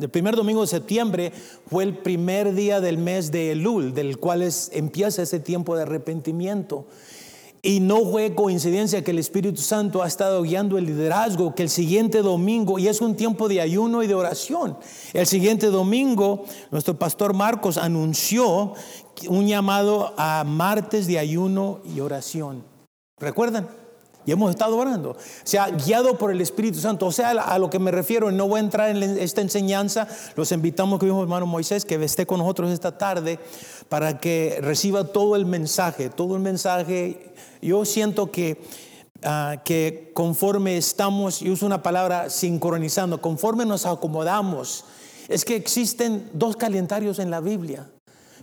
El primer domingo de septiembre fue el primer día del mes de Elul, del cual empieza ese tiempo de arrepentimiento. Y no fue coincidencia que el Espíritu Santo ha estado guiando el liderazgo, que el siguiente domingo, y es un tiempo de ayuno y de oración, el siguiente domingo nuestro pastor Marcos anunció un llamado a martes de ayuno y oración. ¿Recuerdan? Y hemos estado orando. O sea, guiado por el Espíritu Santo. O sea, a lo que me refiero, no voy a entrar en esta enseñanza. Los invitamos, que vimos hermano Moisés, que esté con nosotros esta tarde para que reciba todo el mensaje. Todo el mensaje. Yo siento que, ah, que conforme estamos, y uso una palabra sincronizando, conforme nos acomodamos, es que existen dos calendarios en la Biblia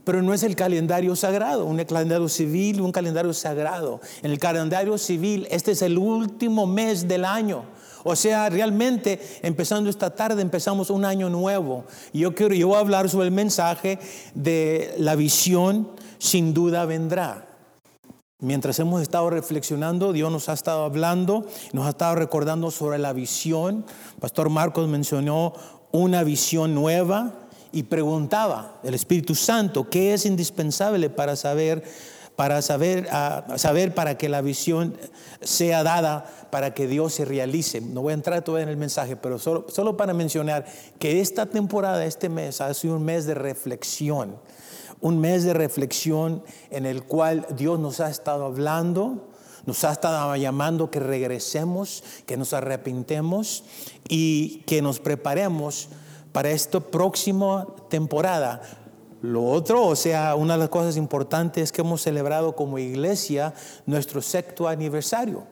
pero no es el calendario sagrado, un calendario civil, un calendario sagrado. En el calendario civil, este es el último mes del año. O sea, realmente empezando esta tarde empezamos un año nuevo. Yo quiero yo voy a hablar sobre el mensaje de la visión sin duda vendrá. Mientras hemos estado reflexionando, Dios nos ha estado hablando, nos ha estado recordando sobre la visión. Pastor Marcos mencionó una visión nueva, y preguntaba el Espíritu Santo qué es indispensable para saber para saber, saber para que la visión sea dada, para que Dios se realice. No voy a entrar todavía en el mensaje, pero solo, solo para mencionar que esta temporada, este mes, ha sido un mes de reflexión, un mes de reflexión en el cual Dios nos ha estado hablando, nos ha estado llamando que regresemos, que nos arrepintemos y que nos preparemos para esta próxima temporada. Lo otro, o sea, una de las cosas importantes es que hemos celebrado como iglesia nuestro sexto aniversario.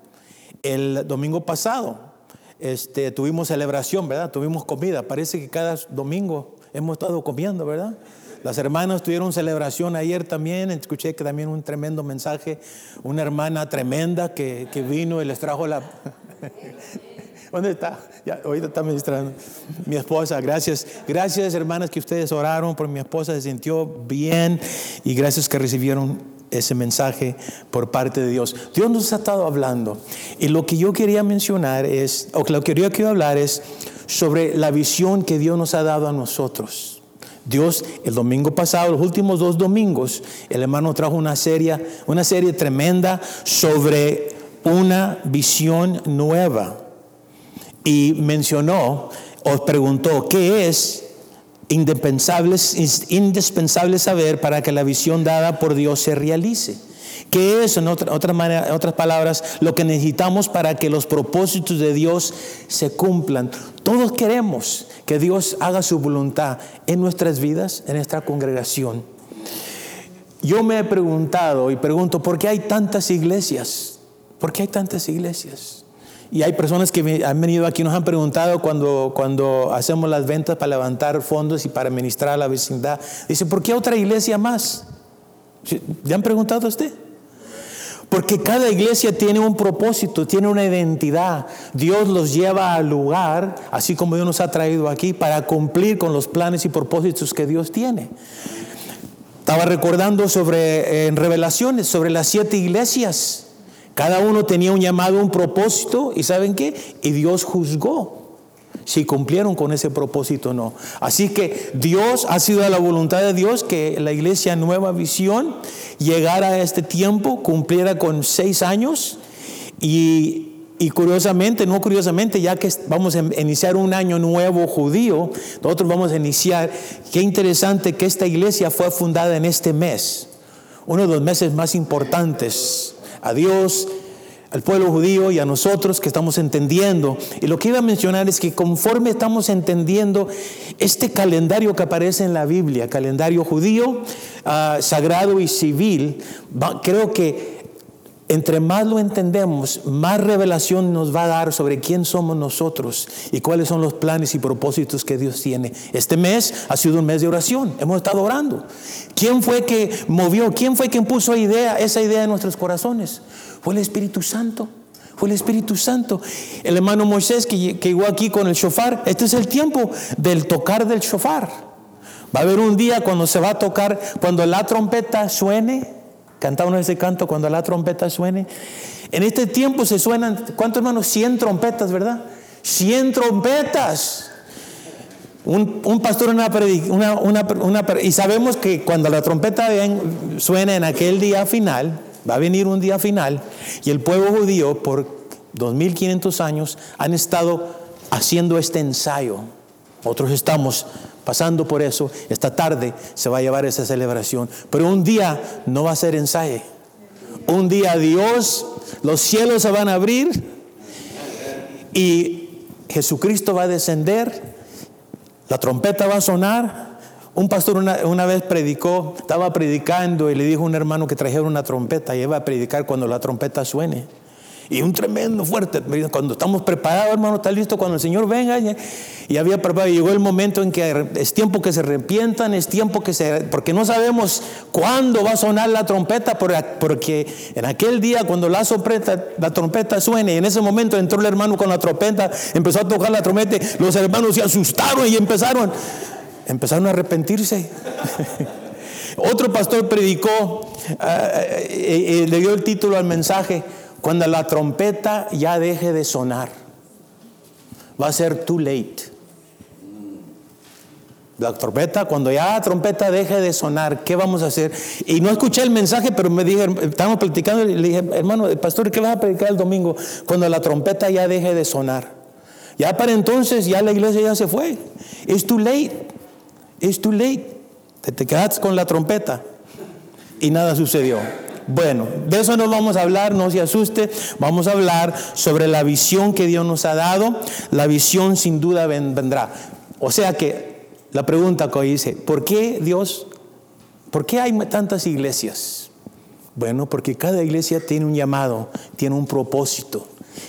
El domingo pasado este, tuvimos celebración, ¿verdad? Tuvimos comida. Parece que cada domingo hemos estado comiendo, ¿verdad? Las hermanas tuvieron celebración ayer también. Escuché que también un tremendo mensaje. Una hermana tremenda que, que vino y les trajo la... ¿Dónde está? Ya, ahorita está ministrando. Mi esposa, gracias. Gracias, hermanas, que ustedes oraron por mi esposa. Se sintió bien y gracias que recibieron ese mensaje por parte de Dios. Dios nos ha estado hablando. Y lo que yo quería mencionar es, o lo que yo quiero hablar es sobre la visión que Dios nos ha dado a nosotros. Dios, el domingo pasado, los últimos dos domingos, el hermano trajo una serie, una serie tremenda sobre una visión nueva y mencionó o preguntó qué es indispensable, saber para que la visión dada por Dios se realice. ¿Qué es, en otra, manera, otras palabras, lo que necesitamos para que los propósitos de Dios se cumplan? Todos queremos que Dios haga su voluntad en nuestras vidas, en nuestra congregación. Yo me he preguntado y pregunto, ¿por qué hay tantas iglesias? ¿Por qué hay tantas iglesias? Y hay personas que han venido aquí y nos han preguntado cuando, cuando hacemos las ventas para levantar fondos y para administrar la vecindad. Dice, ¿por qué otra iglesia más? ¿Le han preguntado a usted? Porque cada iglesia tiene un propósito, tiene una identidad. Dios los lleva al lugar, así como Dios nos ha traído aquí, para cumplir con los planes y propósitos que Dios tiene. Estaba recordando sobre en revelaciones, sobre las siete iglesias. Cada uno tenía un llamado, un propósito, y ¿saben qué? Y Dios juzgó si cumplieron con ese propósito o no. Así que Dios ha sido la voluntad de Dios que la iglesia Nueva Visión llegara a este tiempo, cumpliera con seis años y, y curiosamente, no curiosamente, ya que vamos a iniciar un año nuevo judío, nosotros vamos a iniciar, qué interesante que esta iglesia fue fundada en este mes, uno de los meses más importantes a Dios, al pueblo judío y a nosotros que estamos entendiendo. Y lo que iba a mencionar es que conforme estamos entendiendo este calendario que aparece en la Biblia, calendario judío, ah, sagrado y civil, creo que entre más lo entendemos, más revelación nos va a dar sobre quién somos nosotros y cuáles son los planes y propósitos que Dios tiene. Este mes ha sido un mes de oración, hemos estado orando. ¿Quién fue que movió? ¿Quién fue quien puso idea, esa idea en nuestros corazones? Fue el Espíritu Santo. Fue el Espíritu Santo. El hermano Moisés que, que llegó aquí con el shofar. Este es el tiempo del tocar del shofar. Va a haber un día cuando se va a tocar, cuando la trompeta suene, Cantamos ese canto cuando la trompeta suene. En este tiempo se suenan, ¿cuántos hermanos? 100 trompetas, ¿verdad? 100 trompetas. Un, pastor una, una, una, y sabemos que cuando la trompeta suena en aquel día final, va a venir un día final, y el pueblo judío por 2500 años han estado haciendo este ensayo. Otros estamos pasando por eso. Esta tarde se va a llevar esa celebración. Pero un día no va a ser ensayo. Un día Dios, los cielos se van a abrir y Jesucristo va a descender, la trompeta va a sonar. Un pastor una, vez predicó, estaba predicando y le dijo a un hermano que trajera una trompeta y iba a predicar cuando la trompeta suene. Y un tremendo fuerte. Cuando estamos preparados, hermano, está listo cuando el Señor venga. Y había preparado. Llegó el momento en que es tiempo que se arrepientan, es tiempo que se. Porque no sabemos cuándo va a sonar la trompeta. Porque en aquel día, cuando la, trompeta, la trompeta suene, y en ese momento entró el hermano con la trompeta, empezó a tocar la trompeta. Los hermanos se asustaron y empezaron. Empezaron a arrepentirse. Otro pastor predicó, eh, le dio el título al mensaje cuando la trompeta ya deje de sonar, va a ser too late. La trompeta, cuando ya la trompeta deje de sonar, ¿qué vamos a hacer? Y no escuché el mensaje, pero me dije, estábamos platicando y le dije, hermano, pastor, ¿qué vas a predicar el domingo? Cuando la trompeta ya deje de sonar. Ya para entonces, ya la iglesia ya se fue. Es too late. Es too late. Te, te quedas con la trompeta. Y nada sucedió. Bueno, de eso no vamos a hablar, no se asuste. Vamos a hablar sobre la visión que Dios nos ha dado. La visión sin duda vendrá. O sea que la pregunta que dice, ¿por qué Dios, por qué hay tantas iglesias? Bueno, porque cada iglesia tiene un llamado, tiene un propósito.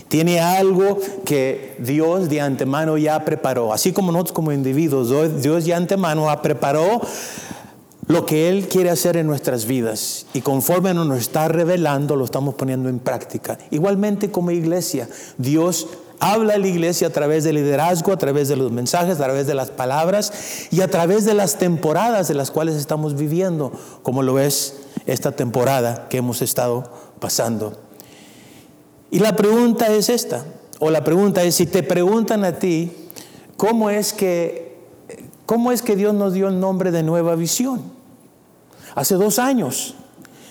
Tiene algo que Dios de antemano ya preparó. Así como nosotros como individuos, Dios de antemano ha preparado lo que Él quiere hacer en nuestras vidas y conforme nos está revelando lo estamos poniendo en práctica. Igualmente como iglesia, Dios habla a la iglesia a través del liderazgo, a través de los mensajes, a través de las palabras y a través de las temporadas de las cuales estamos viviendo, como lo es esta temporada que hemos estado pasando. Y la pregunta es esta, o la pregunta es, si te preguntan a ti, ¿cómo es que, cómo es que Dios nos dio el nombre de nueva visión? Hace dos años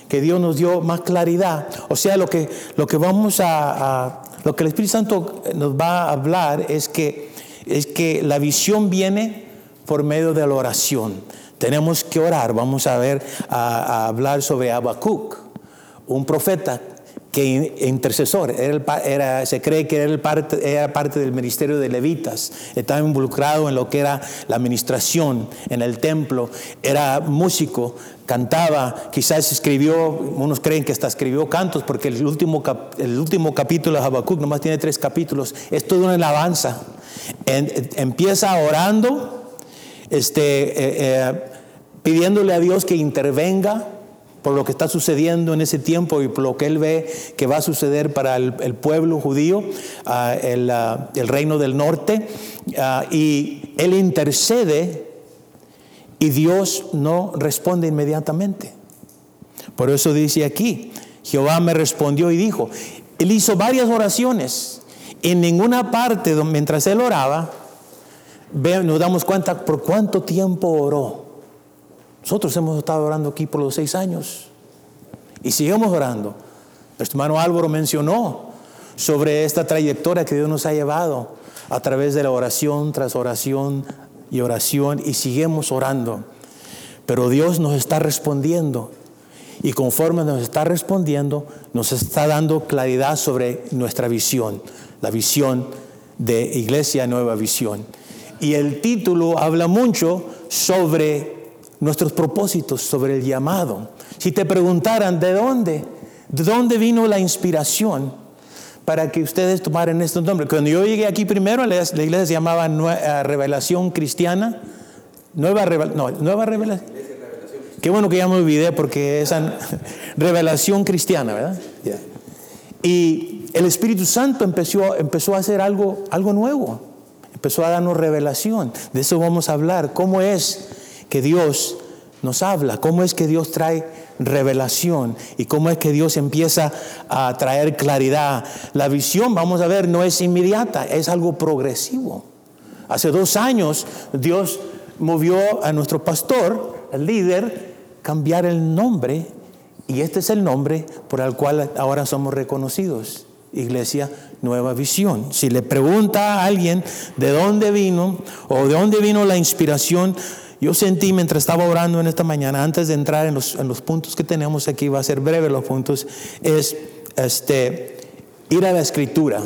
que Dios nos dio más claridad. O sea, lo que, lo que vamos a, lo que el Espíritu Santo nos va a hablar es que, es que la visión viene por medio de la oración. Tenemos que orar. Vamos a ver, a, hablar sobre Habacuc, un profeta que intercesor, era, se cree que era, parte, era parte del ministerio de levitas, estaba involucrado en lo que era la administración en el templo, era músico, cantaba, quizás escribió, unos creen que hasta escribió cantos, porque el último, el último capítulo de Habacuc nomás tiene tres capítulos, es toda una alabanza. empieza orando, este, eh, eh, pidiéndole a Dios que intervenga por lo que está sucediendo en ese tiempo y por lo que él ve que va a suceder para el, pueblo judío, ah, ah, el, reino del norte, ah, y él intercede y Dios no responde inmediatamente. Por eso dice aquí, Jehová me respondió y dijo, él hizo varias oraciones, en ninguna parte mientras él oraba, nos damos cuenta por cuánto tiempo oró. Nosotros hemos estado orando aquí por los seis años y seguimos orando. Nuestro hermano Álvaro mencionó sobre esta trayectoria que Dios nos ha llevado a través de la oración tras oración y oración y seguimos orando. Pero Dios nos está respondiendo y conforme nos está respondiendo, nos está dando claridad sobre nuestra visión, la visión de Iglesia Nueva Visión. Y el título habla mucho sobre nuestros propósitos, sobre el llamado. Si te preguntaran de dónde, de dónde vino la inspiración para que ustedes tomaran este nombre. Cuando yo llegué aquí primero, la iglesia se llamaba eh, Revelación Cristiana. Nueva, Revelación. Qué bueno que ya me olvidé porque es revelación cristiana, ¿verdad? Y el Espíritu Santo empezó, empezó a hacer algo, algo nuevo. Empezó a darnos revelación. De eso vamos a hablar. ¿Cómo es que Dios nos habla, cómo es que Dios trae revelación y cómo es que Dios empieza a traer claridad. La visión, vamos a ver, no es inmediata, es algo progresivo. Hace dos años Dios movió a nuestro pastor, el líder, cambiar el nombre y este es el nombre por el cual ahora somos reconocidos. Iglesia Nueva Visión. Si le pregunta a alguien de dónde vino o de dónde vino la inspiración, yo sentí mientras estaba orando en esta mañana, antes de entrar en los, puntos que tenemos aquí, va a ser breve los puntos, es este, ir a la escritura,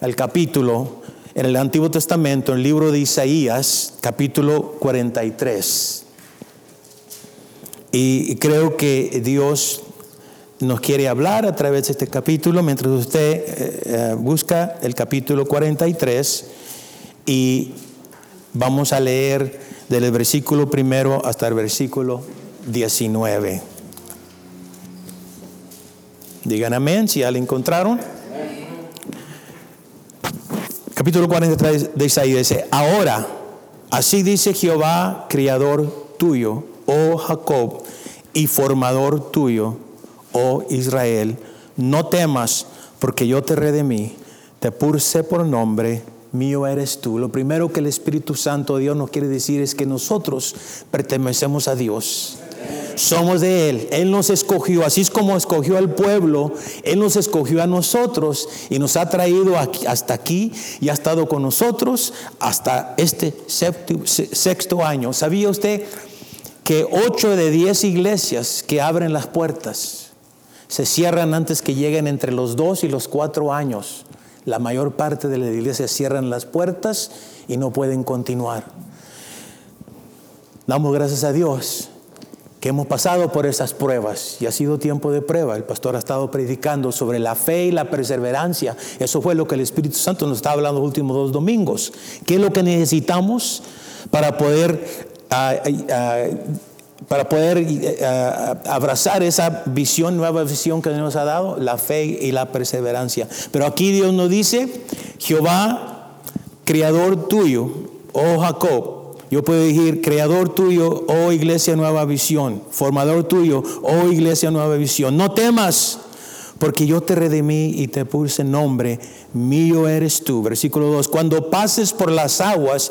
al capítulo, en el Antiguo Testamento, en el libro de Isaías, capítulo 43. Y creo que Dios nos quiere hablar a través de este capítulo mientras usted eh, eh, busca el capítulo 43 y vamos a leer del versículo primero hasta el versículo 19. Digan amén si ya lo encontraron. Capítulo 43 de Isaías dice, ahora, así dice Jehová, criador tuyo, oh Jacob, y formador tuyo, oh Israel, no temas, porque yo te redimí, te puse por nombre, mío eres tú. Lo primero que el Espíritu Santo de Dios nos quiere decir es que nosotros pertenecemos a Dios. Somos de Él. Él nos escogió, así es como escogió al pueblo, Él nos escogió a nosotros y nos ha traído hasta aquí y ha estado con nosotros hasta este sexto año. ¿Sabía usted que ocho de diez iglesias que abren las puertas se cierran antes que lleguen entre los dos y los cuatro años. La mayor parte de las iglesias cierran las puertas y no pueden continuar. Damos gracias a Dios que hemos pasado por esas pruebas y ha sido tiempo de prueba. El pastor ha estado predicando sobre la fe y la perseverancia. Eso fue lo que el Espíritu Santo nos estaba hablando los últimos dos domingos. ¿Qué es lo que necesitamos para poder ah, ah, para poder eh, abrazar esa visión, nueva visión que nos ha dado, la fe y la perseverancia. Pero aquí Dios nos dice, Jehová, creador tuyo, oh Jacob, yo puedo decir, creador tuyo, oh iglesia nueva visión, formador tuyo, oh iglesia nueva visión, no temas. Porque yo te redimí y te puse nombre, mío eres tú. Versículo 2. Cuando pases por las aguas,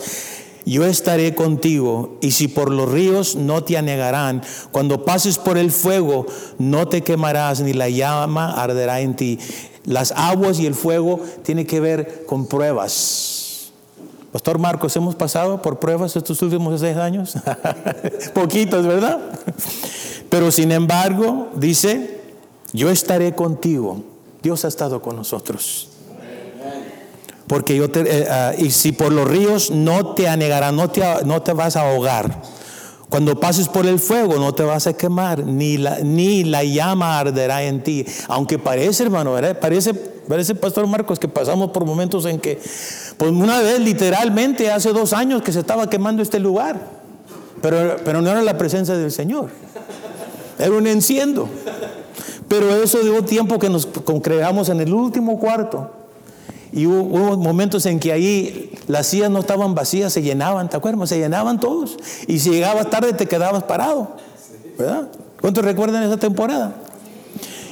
yo estaré contigo, y si por los ríos no te anegarán, cuando pases por el fuego no te quemarás, ni la llama arderá en ti. Las aguas y el fuego tienen que ver con pruebas. Pastor Marcos, hemos pasado por pruebas estos últimos seis años, poquitos, ¿verdad? Pero sin embargo, dice, yo estaré contigo. Dios ha estado con nosotros porque yo te, eh, ah, y si por los ríos no te anegarán, no te, no te vas a ahogar. Cuando pases por el fuego no te vas a quemar, ni la, ni la llama arderá en ti. Aunque parece, hermano, parece, parece, Pastor Marcos, que pasamos por momentos en que, pues una vez literalmente hace dos años que se estaba quemando este lugar, pero, pero no era la presencia del Señor, era un enciendo. Pero eso dio tiempo que nos congregamos en el último cuarto y hubo, momentos en que ahí las sillas no estaban vacías, se llenaban, ¿te acuerdas? Se llenaban todos. Y si llegabas tarde te quedabas parado. ¿Verdad? ¿Cuántos recuerdan esa temporada?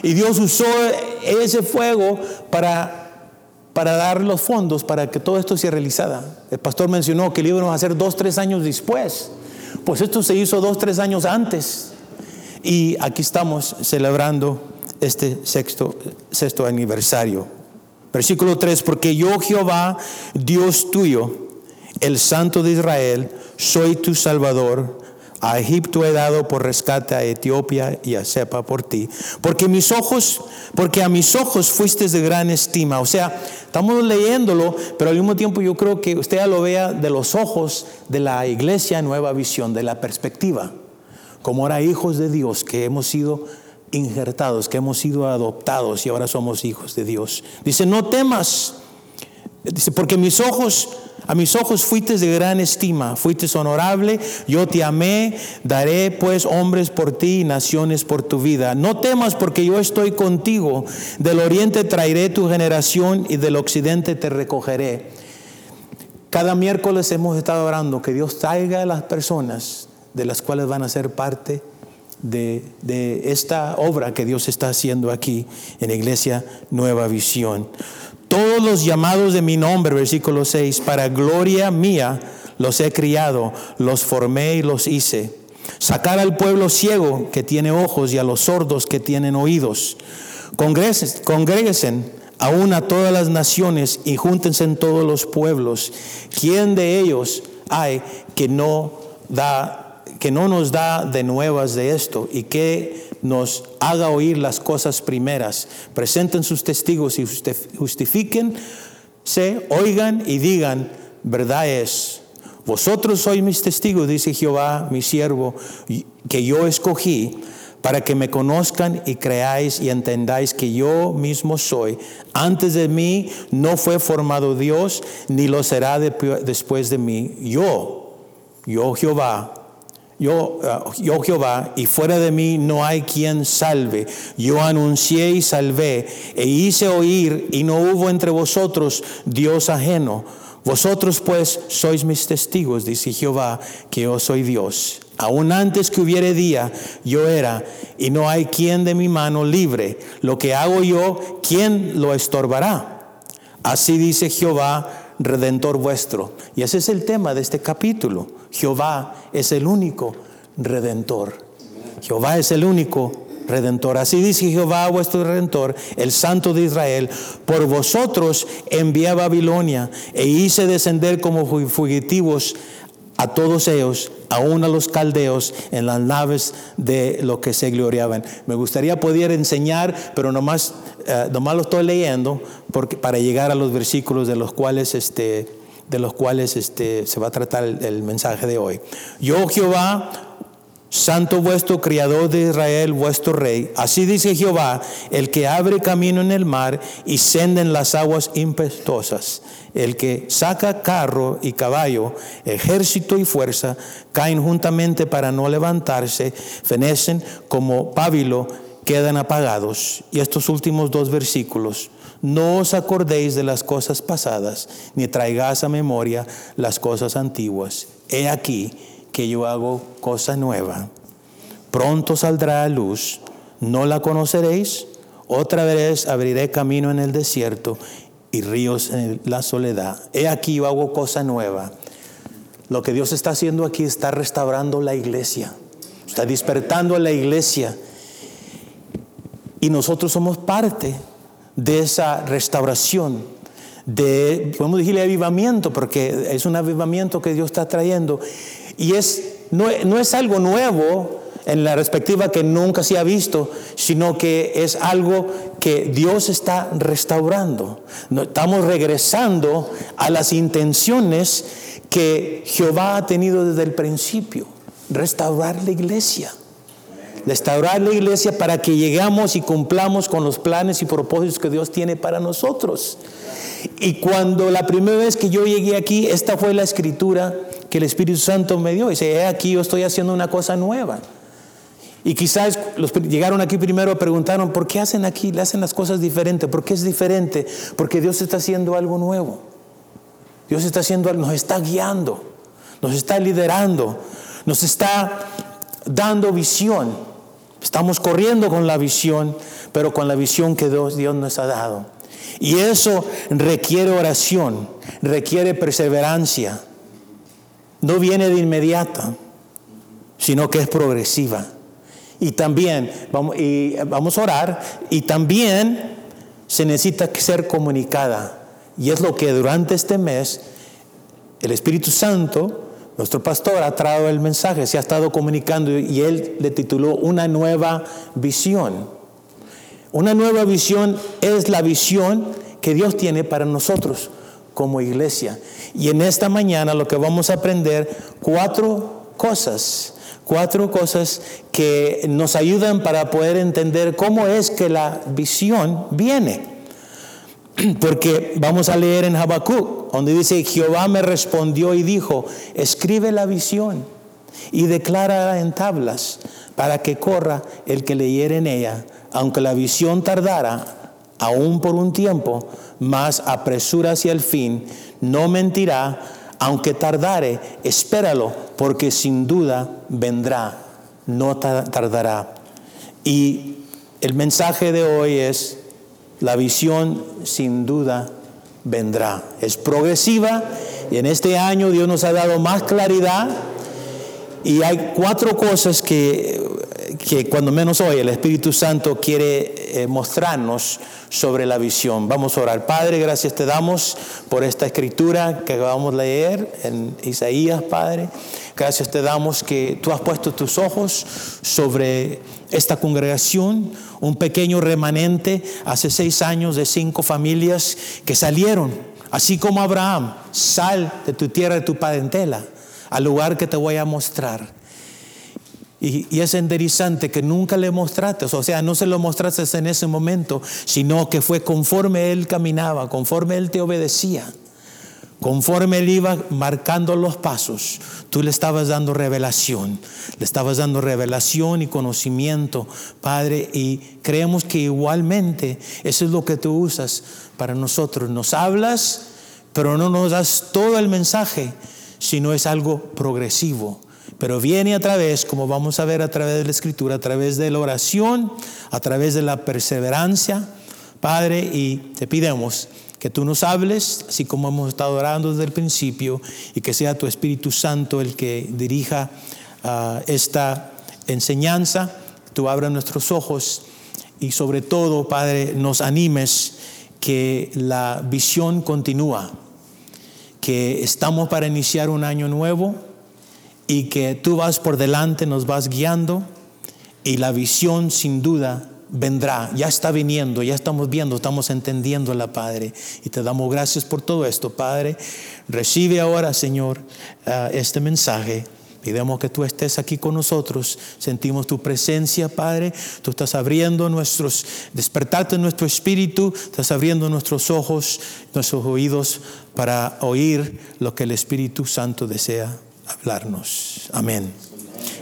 Y Dios usó ese fuego para, para dar los fondos para que todo esto se realizara. El pastor mencionó que lo íbamos a hacer dos, tres años después. Pues esto se hizo dos, tres años antes. Y aquí estamos celebrando este sexto, sexto aniversario. Versículo 3, porque yo Jehová, Dios tuyo, el Santo de Israel, soy tu Salvador. A Egipto he dado por rescate a Etiopía y a Sepa por ti. Porque mis ojos, porque a mis ojos fuiste de gran estima. O sea, estamos leyéndolo, pero al mismo tiempo yo creo que usted ya lo vea de los ojos de la iglesia Nueva Visión, de la perspectiva. Como ahora hijos de Dios que hemos sido injertados, que hemos sido adoptados y ahora somos hijos de Dios. Dice, no temas. Dice, porque mis ojos, a mis ojos fuiste de gran estima, fuiste honorable, yo te amé, daré pues hombres por ti y naciones por tu vida. No temas porque yo estoy contigo, del oriente traeré tu generación y del occidente te recogeré. Cada miércoles hemos estado orando que Dios traiga a las personas de las cuales van a ser parte de, esta obra que Dios está haciendo aquí en la iglesia Nueva Visión. Todos los llamados de mi nombre, versículo 6, para gloria mía los he criado, los formé y los hice. Sacar al pueblo ciego que tiene ojos y a los sordos que tienen oídos. Congréguesen aún a todas las naciones y júntense en todos los pueblos. ¿Quién de ellos hay que no da que no nos da de nuevas de esto y que nos haga oír las cosas primeras. Presenten sus testigos y justifiquen, se oigan y digan, verdad es. Vosotros sois mis testigos, dice Jehová, mi siervo, que yo escogí para que me conozcan y creáis y entendáis que yo mismo soy. Antes de mí no fue formado Dios, ni lo será después de mí. Yo, yo Jehová, yo, uh, yo Jehová, y fuera de mí no hay quien salve. Yo anuncié y salvé, e hice oír, y no hubo entre vosotros Dios ajeno. Vosotros pues sois mis testigos, dice Jehová, que yo soy Dios. Aún antes que hubiere día, yo era, y no hay quien de mi mano libre. Lo que hago yo, ¿quién lo estorbará? Así dice Jehová redentor vuestro. Y ese es el tema de este capítulo. Jehová es el único redentor. Jehová es el único redentor. Así dice Jehová vuestro redentor, el santo de Israel, por vosotros envié a Babilonia e hice descender como fugitivos a todos ellos, aún a los caldeos, en las naves de lo que se gloriaban. Me gustaría poder enseñar, pero nomás, eh, nomás lo estoy leyendo para llegar a los versículos de los cuales, este, de los cuales este, se va a tratar el mensaje de hoy. Yo, Jehová, Santo vuestro criador de Israel, vuestro rey. Así dice Jehová, el que abre camino en el mar y senda en las aguas impetuosas. El que saca carro y caballo, ejército y fuerza, caen juntamente para no levantarse, fenecen como pábilo, quedan apagados. Y estos últimos dos versículos. No os acordéis de las cosas pasadas, ni traigáis a memoria las cosas antiguas. He aquí que yo hago cosa nueva. Pronto saldrá a luz, no la conoceréis. Otra vez abriré camino en el desierto y ríos en la soledad. He aquí yo hago cosa nueva. Lo que Dios está haciendo aquí está restaurando la iglesia, está despertando a la iglesia. Y nosotros somos parte de esa restauración, de, podemos decirle avivamiento, porque es un avivamiento que Dios está trayendo. Y es, no, es algo nuevo en la perspectiva que nunca se ha visto, sino que es algo que Dios está restaurando. Estamos regresando a las intenciones que Jehová ha tenido desde el principio, restaurar la iglesia. Restaurar la iglesia para que llegamos y cumplamos con los planes y propósitos que Dios tiene para nosotros. Y cuando la primera vez que yo llegué aquí, esta fue la escritura que el Espíritu Santo me dio. Dice, he aquí yo estoy haciendo una cosa nueva. Y quizás los llegaron aquí primero preguntaron, ¿por qué hacen aquí? Le hacen las cosas diferentes. ¿Por qué es diferente? Porque Dios está haciendo algo nuevo. Dios está haciendo, nos está guiando, nos está liderando, nos está dando visión. Estamos corriendo con la visión, pero con la visión que Dios nos ha dado. Y eso requiere oración, requiere perseverancia no viene de inmediata, sino que es progresiva. Y también vamos, y vamos a orar y también se necesita ser comunicada. Y es lo que durante este mes el Espíritu Santo, nuestro pastor, ha traído el mensaje, se ha estado comunicando y él le tituló Una nueva visión. Una nueva visión es la visión que Dios tiene para nosotros como iglesia. Y en esta mañana lo que vamos a aprender, cuatro cosas, cuatro cosas que nos ayudan para poder entender cómo es que la visión viene. Porque vamos a leer en Habacuc, donde dice, Jehová me respondió y dijo, escribe la visión y declara en tablas para que corra el que leyere en ella, aunque la visión tardara aún por un tiempo, mas apresura hacia el fin, no mentirá, aunque tardare, espéralo, porque sin duda vendrá, no tardará. Y el mensaje de hoy es, la visión sin duda vendrá. Es progresiva y en este año Dios nos ha dado más claridad y hay cuatro cosas que, que cuando menos hoy el Espíritu Santo quiere eh, mostrarnos sobre la visión. Vamos a orar. Padre, gracias te damos por esta escritura que acabamos de leer en Isaías, Padre. Gracias te damos que tú has puesto tus ojos sobre esta congregación, un pequeño remanente hace seis años de cinco familias que salieron, así como Abraham, sal de tu tierra, de tu parentela al lugar que te voy a mostrar. Y, es enderizante que nunca le mostraste, o sea, no se lo mostraste en ese momento, sino que fue conforme él caminaba, conforme él te obedecía, conforme él iba marcando los pasos, tú le estabas dando revelación, le estabas dando revelación y conocimiento, Padre, y creemos que igualmente eso es lo que tú usas para nosotros. Nos hablas, pero no nos das todo el mensaje sino es algo progresivo. Pero viene a través, como vamos a ver a través de la escritura, a través de la oración, a través de la perseverancia, Padre, y te pidemos que tú nos hables, así como hemos estado orando desde el principio, y que sea tu Espíritu Santo el que dirija ah, esta enseñanza, tú abras nuestros ojos y sobre todo, Padre, nos animes que la visión continúa que estamos para iniciar un año nuevo y que tú vas por delante, nos vas guiando y la visión sin duda vendrá, ya está viniendo, ya estamos viendo, estamos entendiendo la Padre. Y te damos gracias por todo esto, Padre. Recibe ahora, Señor, ah, este mensaje Pidemos que tú estés aquí con nosotros. Sentimos tu presencia, Padre. Tú estás abriendo nuestros, despertarte nuestro espíritu, estás abriendo nuestros ojos, nuestros oídos para oír lo que el Espíritu Santo desea hablarnos. Amén.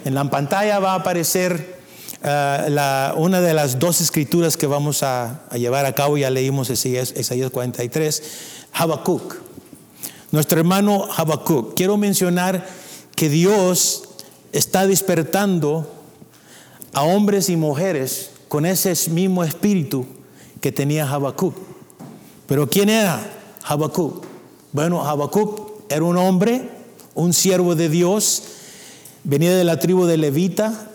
En la pantalla va a aparecer eh, la, una de las dos escrituras que vamos a, llevar a cabo. Ya leímos Isaías 43, Habacuc. Nuestro hermano Habacuc. Quiero mencionar que Dios está despertando a hombres y mujeres con ese mismo espíritu que tenía Habacuc. Pero ¿quién era Habacuc? Bueno, Habacuc era un hombre, un siervo de Dios, venía de la tribu de Levita,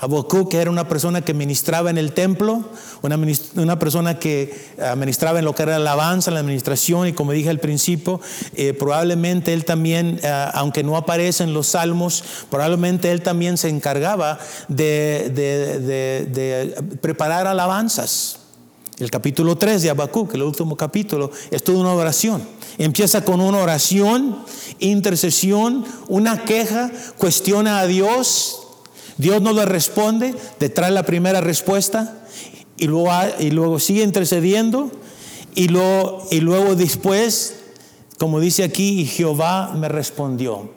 Habacuc era una persona que ministraba en el templo, una, una, persona que administraba en lo que era la alabanza, la administración, y como dije al principio, eh, probablemente él también, eh, aunque no aparece en los salmos, probablemente él también se encargaba de, de preparar alabanzas. El capítulo 3 de Habacuc, el último capítulo, es toda una oración. Empieza con una oración, intercesión, una queja, cuestiona a Dios Dios no le responde, detrás la primera respuesta y luego, y luego sigue intercediendo y luego, y luego después, como dice aquí, Jehová me respondió.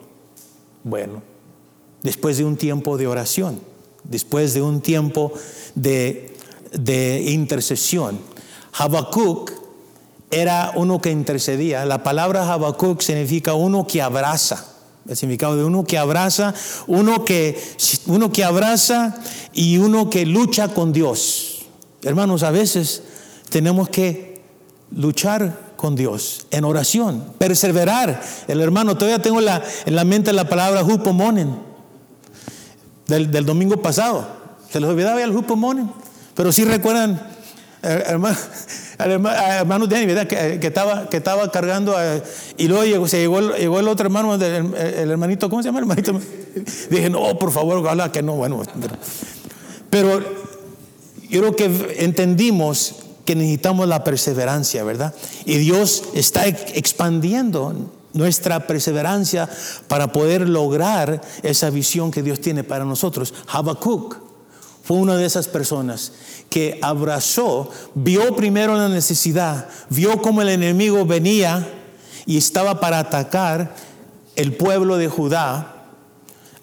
Bueno, después de un tiempo de oración, después de un tiempo de, de intercesión. Habacuc era uno que intercedía. La palabra Habacuc significa uno que abraza el significado de uno que abraza, uno que, uno que abraza y uno que lucha con Dios. Hermanos, a veces tenemos que luchar con Dios en oración, perseverar. El hermano, todavía tengo la, en la mente la palabra hupomonen del, del domingo pasado. Se les olvidaba el hupomonen, pero si recuerdan, hermano, hermano Danny, ¿verdad? Que, estaba, estaba cargando y luego llegó, se llegó, el, otro hermano, el, hermanito, ¿cómo se llama el hermanito? Dije, no, por favor, ojalá que no, bueno. Pero yo creo que entendimos que necesitamos la perseverancia, ¿verdad? Y Dios está expandiendo nuestra perseverancia para poder lograr esa visión que Dios tiene para nosotros. Habacuc una de esas personas que abrazó, vio primero la necesidad, vio cómo el enemigo venía y estaba para atacar el pueblo de Judá.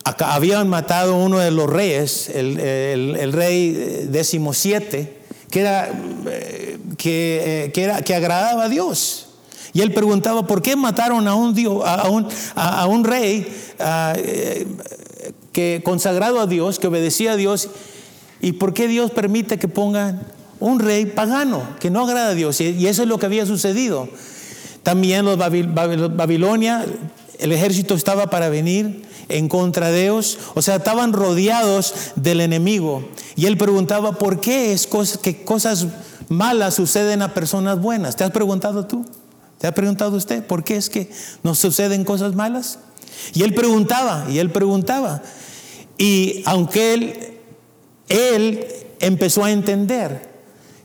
Habían matado uno de los reyes, el, rey siete, que era, eh, que, que, era, que agradaba a Dios. Y él preguntaba, ¿por qué mataron a un, Dios, a un, a, un rey eh, que consagrado a Dios, que obedecía a Dios? ¿Y por qué Dios permite que pongan un rey pagano que no agrada a Dios? Y eso es lo que había sucedido. También los Babilonia, el ejército estaba para venir en contra de ellos, o sea, estaban rodeados del enemigo. Y él preguntaba, ¿por qué es que cosas malas suceden a personas buenas? ¿Te has preguntado tú? ¿Te ha preguntado usted por qué es que nos suceden cosas malas? Y él preguntaba, y él preguntaba. Y aunque él, él empezó a entender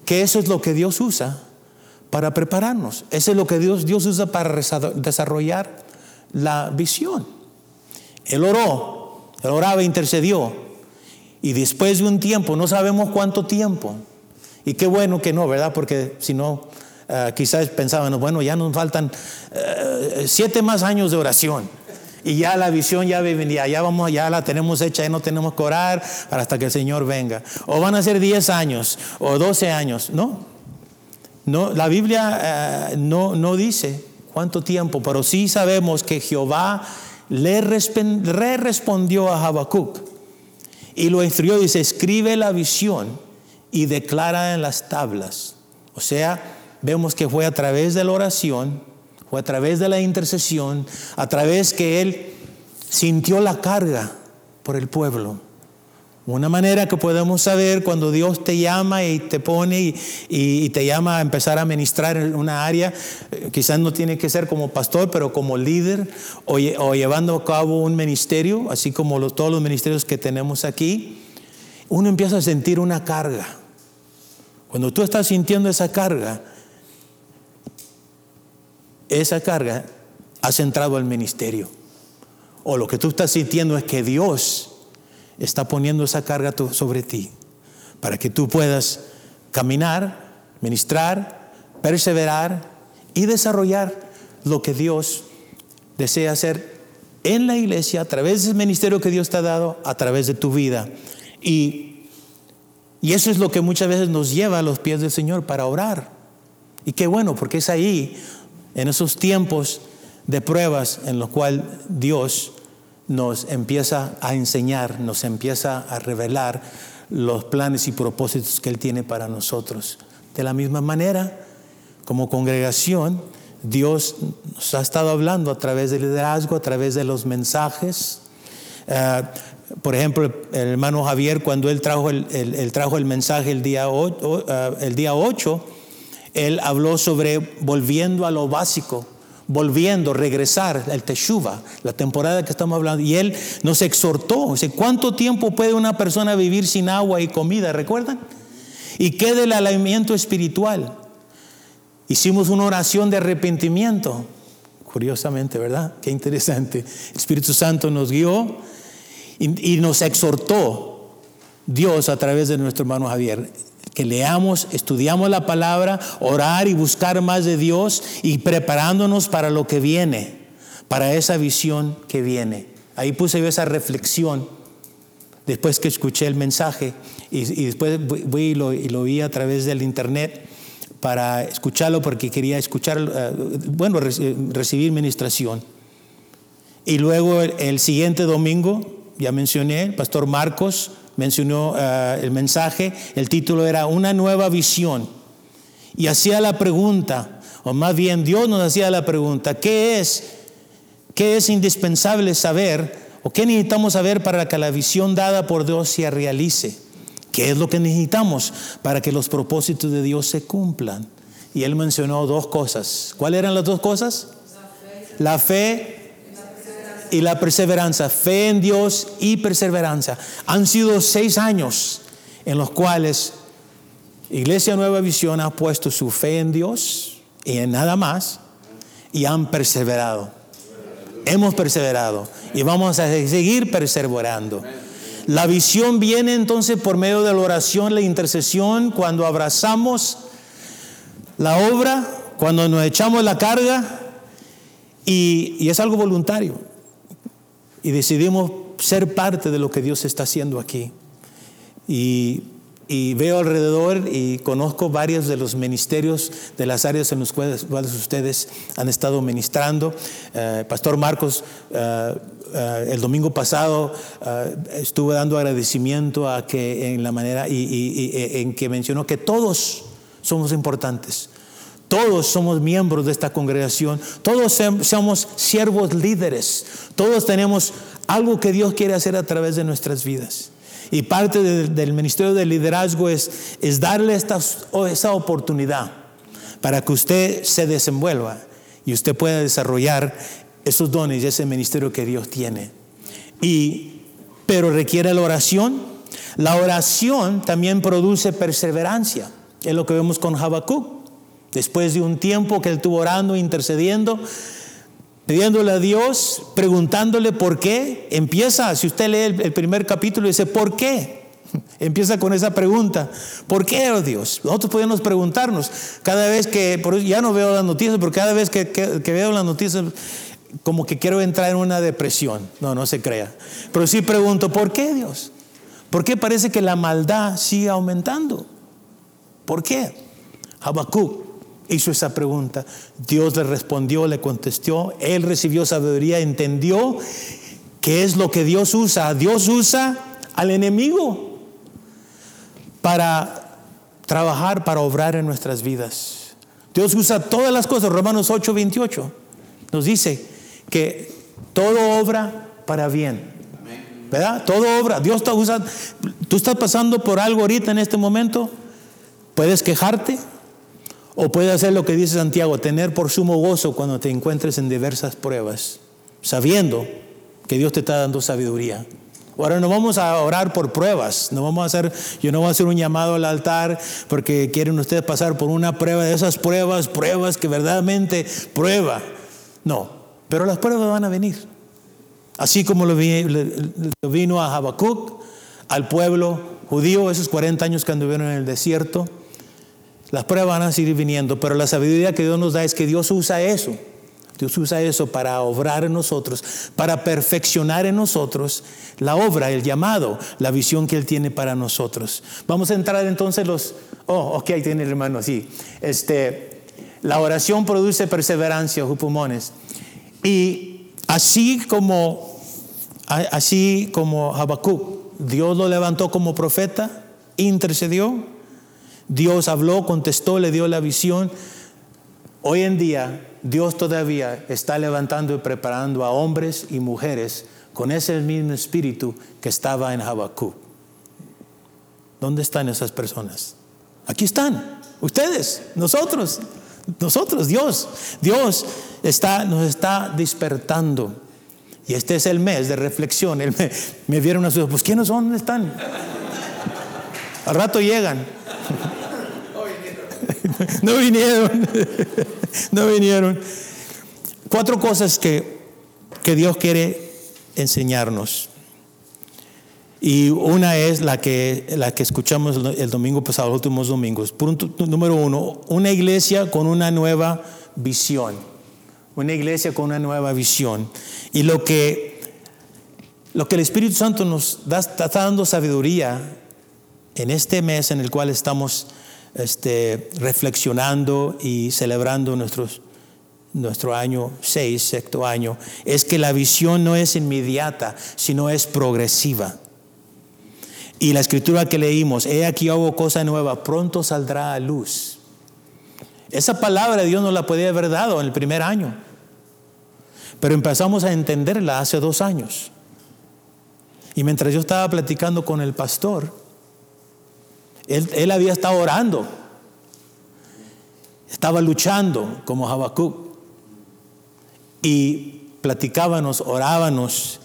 que eso es lo que Dios usa para prepararnos, eso es lo que Dios, Dios usa para desarrollar la visión. Él oró, él oraba, intercedió. Y después de un tiempo, no sabemos cuánto tiempo, y qué bueno que no, ¿verdad? Porque si no, eh, quizás pensaban, bueno, ya nos faltan eh, siete más años de oración. Y ya la visión ya venía, ya vamos, ya la tenemos hecha, ya no tenemos que orar hasta que el Señor venga. O van a ser diez años o doce años, ¿no? No, la Biblia eh, no, no dice cuánto tiempo, pero sí sabemos que Jehová le, le respondió a Habacuc y lo instruyó, dice, escribe la visión y declara en las tablas. O sea, vemos que fue a través de la oración, fue a través de la intercesión, a través que él sintió la carga por el pueblo. Una manera que podemos saber cuando Dios te llama y te pone y, te llama a empezar a ministrar en una área, eh, quizás no tiene que ser como pastor, pero como líder o, llevando a cabo un ministerio, así como todos los ministerios que tenemos aquí, uno empieza a sentir una carga. Cuando tú estás sintiendo esa carga, esa carga ha centrado al ministerio. O lo que tú estás sintiendo es que Dios está poniendo esa carga sobre ti para que tú puedas caminar, ministrar, perseverar y desarrollar lo que Dios desea hacer en la iglesia a través del ministerio que Dios te ha dado, a través de tu vida. Y y eso es lo que muchas veces nos lleva a los pies del Señor para orar. Y qué bueno, porque es ahí, en esos tiempos de pruebas, en los cuales Dios nos empieza a enseñar, nos empieza a revelar los planes y propósitos que Él tiene para nosotros. De la misma manera, como congregación, Dios nos ha estado hablando a través del liderazgo, a través de los mensajes. Eh, por ejemplo, el hermano Javier, cuando él trajo el, trajo el mensaje el día, 8, ah, el día 8, él habló sobre volviendo a lo básico, volviendo, regresar, el Teshuva, la temporada que estamos hablando. Y él nos exhortó, dice, ¿cuánto tiempo puede una persona vivir sin agua y comida? ¿Recuerdan? ¿Y qué del alimento espiritual? Hicimos una oración de arrepentimiento, curiosamente, ¿verdad? Qué interesante. El Espíritu Santo nos guió y, nos exhortó Dios a través de nuestro hermano Javier que leamos, estudiamos la palabra, orar y buscar más de Dios y preparándonos para lo que viene, para esa visión que viene. Ahí puse yo esa reflexión después que escuché el mensaje y, después fui y lo, y vi a través del internet para escucharlo porque quería escuchar, eh, bueno, recibir ministración. Y luego el siguiente domingo ya mencioné, el pastor Marcos mencionó eh, el mensaje, el título era Una nueva visión. Y hacía la pregunta, o más bien Dios nos hacía la pregunta, ¿qué es? ¿Qué es indispensable saber? ¿O qué necesitamos saber para que la visión dada por Dios se realice? ¿Qué es lo que necesitamos para que los propósitos de Dios se cumplan? Y él mencionó dos cosas. ¿Cuáles eran las dos cosas? La fe y la perseverancia, fe en Dios y perseverancia. Han sido seis años en los cuales Iglesia Nueva Visión ha puesto su fe en Dios y en nada más y han perseverado. Hemos perseverado y vamos a seguir perseverando. La visión viene entonces por medio de la oración, la intercesión, cuando abrazamos la obra, cuando nos echamos la carga y, y es algo voluntario y decidimos ser parte de lo que Dios está haciendo aquí. Y, veo alrededor y conozco varios de los ministerios de las áreas en las cuales, ustedes han estado ministrando. Eh, Pastor Marcos, eh, eh, el domingo pasado estuve dando agradecimiento a que en la manera y en que mencionó que todos somos importantes todos somos miembros de esta congregación, todos somos siervos líderes, todos tenemos algo que Dios quiere hacer a través de nuestras vidas. Y parte del ministerio de liderazgo es, darle esa oportunidad para que usted se desenvuelva y usted pueda desarrollar esos dones y ese ministerio que Dios tiene. Y, pero requiere la oración. La oración también produce perseverancia. Es lo que vemos con Habacuc. Después de un tiempo que él estuvo orando, intercediendo, pidiéndole a Dios, preguntándole por qué, empieza, si usted lee el, primer capítulo, dice, ¿por qué? Empieza con esa pregunta, ¿por qué, oh Dios? Nosotros podemos preguntarnos, cada vez que, ya no veo las noticias, porque cada vez que, que veo las noticias, como que quiero entrar en una depresión, no, no se crea, pero sí pregunto, ¿por qué Dios? ¿Por qué parece que la maldad sigue aumentando? ¿Por qué? Habacuc hizo esa pregunta. Dios le respondió, le contestó. Él recibió sabiduría, entendió qué es lo que Dios usa. Dios usa al enemigo para trabajar, para obrar en nuestras vidas. Dios usa todas las cosas. Romanos 8, 28 nos dice que todo obra para bien. ¿Verdad? Todo obra. Dios está usando. Tú estás pasando por algo ahorita en este momento. Puedes quejarte, o puede hacer lo que dice Santiago, tener por sumo gozo cuando te encuentres en diversas pruebas, sabiendo que Dios te está dando sabiduría. Ahora no vamos a orar por pruebas, no vamos a hacer, yo no voy a hacer un llamado al altar porque quieren ustedes pasar por una prueba de esas pruebas, pruebas que verdaderamente prueba. No, pero las pruebas van a venir. Así como lo vino a Habacuc, al pueblo judío, esos 40 años que anduvieron en el desierto, las pruebas van a seguir viniendo, pero la sabiduría que Dios nos da es que Dios usa eso. Dios usa eso para obrar en nosotros, para perfeccionar en nosotros la obra, el llamado, la visión que Él tiene para nosotros. Vamos a entrar entonces los... Oh, ok, ahí tiene el hermano, sí. Este, la oración produce perseverancia, pulmones. Y así como, así como Habacuc, Dios lo levantó como profeta, intercedió, Dios habló, contestó, le dio la visión. Hoy en día Dios todavía está levantando y preparando a hombres y mujeres con ese mismo espíritu que estaba en Habacuc. ¿Dónde están esas personas? Aquí están, ustedes, nosotros, nosotros, Dios. Dios está, nos está despertando. Y este es el mes de reflexión. me, vieron a sus, pues ¿quiénes son? ¿Dónde están? Al rato llegan. No vinieron. No vinieron. Cuatro cosas que, que Dios quiere enseñarnos. Y una es la que, la que escuchamos el domingo pasado, los últimos domingos. Punto número uno, una iglesia con una nueva visión. Una iglesia con una nueva visión. Y lo que, lo que el Espíritu Santo nos da, está dando sabiduría en este mes en el cual estamos este, reflexionando y celebrando nuestro año 6, sexto año, es que la visión no es inmediata, sino es progresiva. Y la escritura que leímos, he aquí hago cosa nueva, pronto saldrá a luz. Esa palabra Dios nos la podía haber dado en el primer año, pero empezamos a entenderla hace dos años. Y mientras yo estaba platicando con el pastor, él, había estado orando. Estaba luchando como Habacuc. Y platicábamos, orábamos.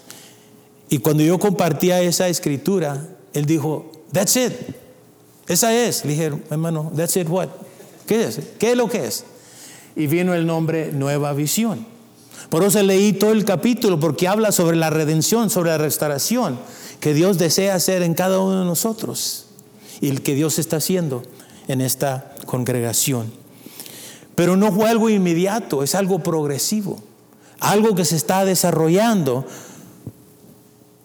Y cuando yo compartía esa escritura, él dijo, That's it. Esa es. Le dije, hermano, That's it what? ¿Qué es? ¿Qué es lo que es? Y vino el nombre Nueva Visión. Por eso leí todo el capítulo porque habla sobre la redención, sobre la restauración que Dios desea hacer en cada uno de nosotros y el que Dios está haciendo en esta congregación. Pero no fue algo inmediato, es algo progresivo, algo que se está desarrollando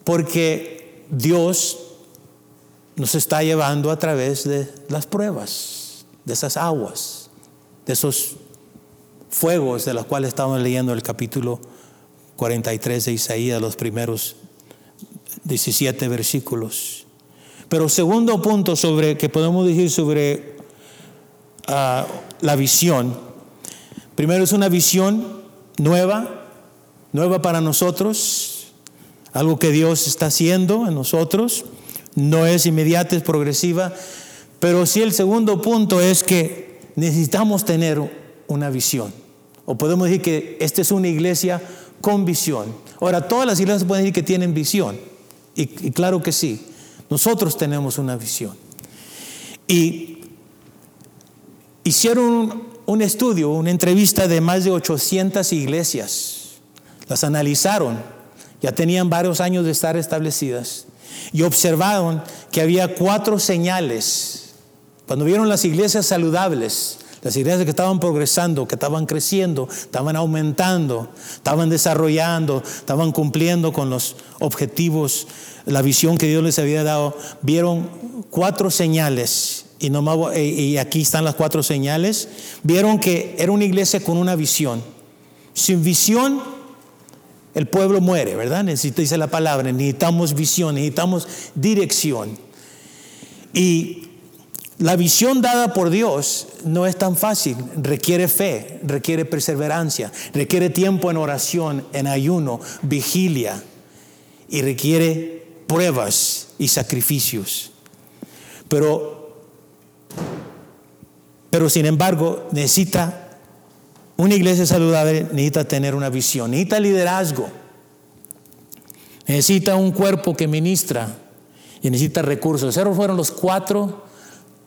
porque Dios nos está llevando a través de las pruebas, de esas aguas, de esos fuegos de los cuales estamos leyendo el capítulo 43 de Isaías, los primeros 17 versículos. Pero segundo punto sobre que podemos decir sobre ah, la visión Primero es una visión nueva, nueva para nosotros, algo que Dios está haciendo en nosotros. No es inmediata, es progresiva. Pero sí el segundo punto es que necesitamos tener una visión. O podemos decir que esta es una iglesia con visión. Ahora, todas las iglesias pueden decir que tienen visión. Y, y claro que sí. Nosotros tenemos una visión. Y hicieron un estudio, una entrevista de más de 800 iglesias. Las analizaron, ya tenían varios años de estar establecidas, y observaron que había cuatro señales. Cuando vieron las iglesias saludables, las iglesias que estaban progresando, que estaban creciendo, estaban aumentando, estaban desarrollando, estaban cumpliendo con los objetivos, la visión que Dios les había dado, vieron cuatro señales y, y aquí están las cuatro señales, vieron que era una iglesia con una visión. Sin visión, el pueblo muere, ¿verdad? Necesita, la palabra, necesitamos visión, necesitamos dirección. Y la visión dada por Dios no es tan fácil, requiere fe, requiere perseverancia, requiere tiempo en oración, en ayuno, vigilia y requiere pruebas y sacrificios. Pero pero sin embargo, necesita, una iglesia saludable necesita tener una visión, necesita liderazgo, necesita un cuerpo que ministra y necesita recursos. Esos fueron los cuatro,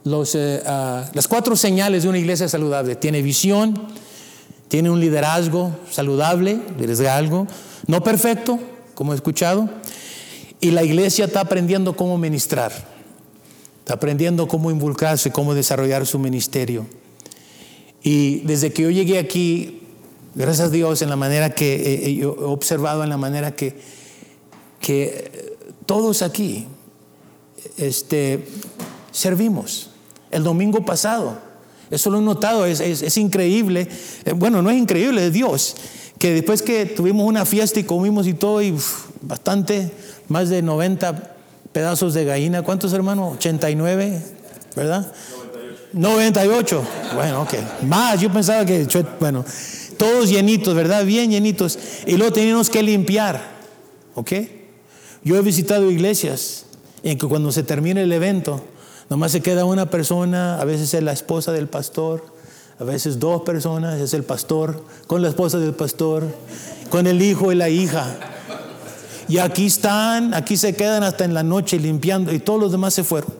eh, ah, las cuatro señales de una iglesia saludable. Tiene visión, tiene un liderazgo saludable, liderazgo, no perfecto, como he escuchado, y la iglesia está aprendiendo cómo ministrar aprendiendo cómo involucrarse, cómo desarrollar su ministerio. Y desde que yo llegué aquí, gracias a Dios, en la manera que he observado, en la manera que, que todos aquí este, servimos. El domingo pasado, eso lo he notado, es, es, increíble. Eh, bueno, no es increíble, es Dios. Que después que tuvimos una fiesta y comimos y todo, y bastante, más de 90 pedazos de gallina. ¿Cuántos hermanos? 89, ¿verdad? 98. Bueno, ok. Más, yo pensaba que, bueno, todos llenitos, ¿verdad? Bien llenitos. Y luego teníamos que limpiar, ¿ok? Yo he visitado iglesias en que cuando se termina el evento, nomás se queda una persona, a veces es la esposa del pastor, a veces dos personas, es el pastor, con la esposa del pastor, con el hijo y la hija. Y aquí están, aquí se quedan hasta en la noche limpiando y todos los demás se fueron.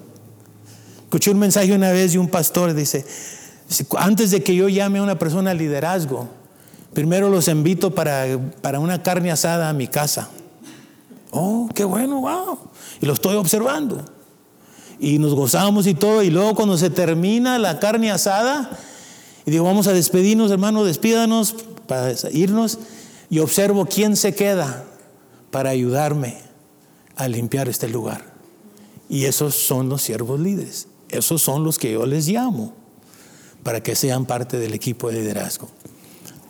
Escuché un mensaje una vez de un pastor, dice, antes de que yo llame a una persona al liderazgo, primero los invito para, para una carne asada a mi casa. Oh, qué bueno, wow. Y lo estoy observando. Y nos gozamos y todo. Y luego cuando se termina la carne asada, y digo, vamos a despedirnos, hermano, despídanos para irnos. Y observo quién se queda para ayudarme a limpiar este lugar. Y esos son los siervos líderes. Esos son los que yo les llamo para que sean parte del equipo de liderazgo.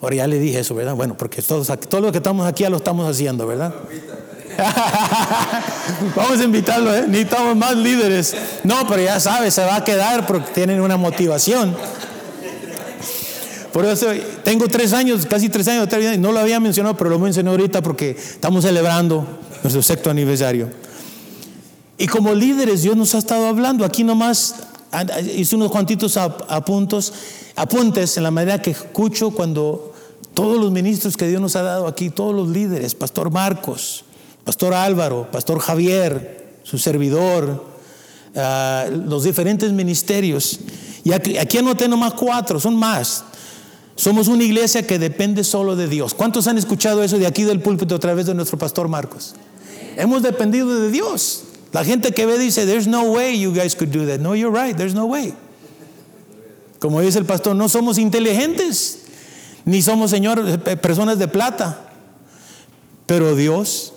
Ahora ya le dije eso, ¿verdad? Bueno, porque todos, todo lo que estamos aquí ya lo estamos haciendo, ¿verdad? Vamos a invitarlo, ¿eh? Necesitamos más líderes. No, pero ya sabes, se va a quedar porque tienen una motivación. Por eso tengo tres años, casi tres años de no lo había mencionado, pero lo mencioné ahorita porque estamos celebrando nuestro sexto aniversario. Y como líderes, Dios nos ha estado hablando. Aquí nomás hice unos cuantitos apuntos, apuntes en la manera que escucho cuando todos los ministros que Dios nos ha dado aquí, todos los líderes, Pastor Marcos, Pastor Álvaro, Pastor Javier, su servidor, ah, los diferentes ministerios. Y aquí, aquí anoté nomás cuatro, son más. Somos una iglesia que depende solo de Dios. ¿Cuántos han escuchado eso de aquí del púlpito a través de nuestro pastor Marcos? Hemos dependido de Dios. La gente que ve dice, there's no way you guys could do that. No, you're right, there's no way. Como dice el pastor, no somos inteligentes, ni somos, Señor, eh, personas de plata. Pero Dios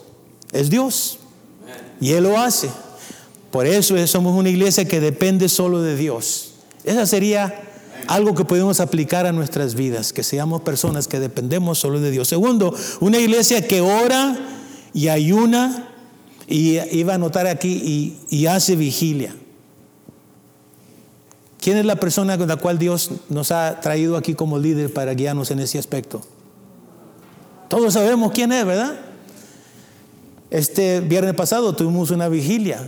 es Dios. Y Él lo hace. Por eso somos una iglesia que depende solo de Dios. Esa sería algo que podemos aplicar a nuestras vidas, que seamos personas que dependemos solo de Dios. Segundo, una iglesia que ora y ayuna, y iba a anotar aquí, y, hace vigilia. ¿Quién es la persona con la cual Dios nos ha traído aquí como líder para guiarnos en ese aspecto? Todos sabemos quién es, ¿verdad? Este viernes pasado tuvimos una vigilia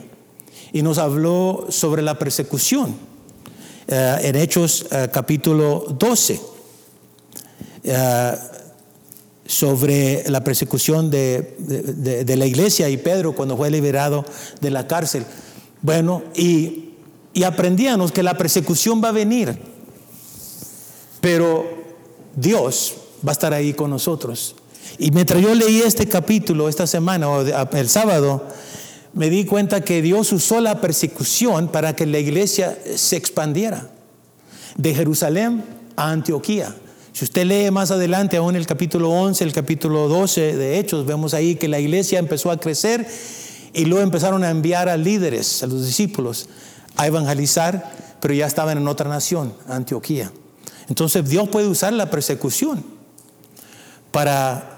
y nos habló sobre la persecución eh, en Hechos eh, capítulo 12, eh, sobre la persecución de, de, la iglesia y Pedro cuando fue liberado de la cárcel. Bueno, y, y aprendíamos que la persecución va a venir, pero Dios va a estar ahí con nosotros. Y mientras yo leí este capítulo esta semana o el sábado, me di cuenta que Dios usó la persecución para que la iglesia se expandiera de Jerusalén a Antioquía. Si usted lee más adelante, aún el capítulo 11, el capítulo 12 de Hechos, vemos ahí que la iglesia empezó a crecer y luego empezaron a enviar a líderes, a los discípulos, a evangelizar, pero ya estaban en otra nación, Antioquía. Entonces Dios puede usar la persecución para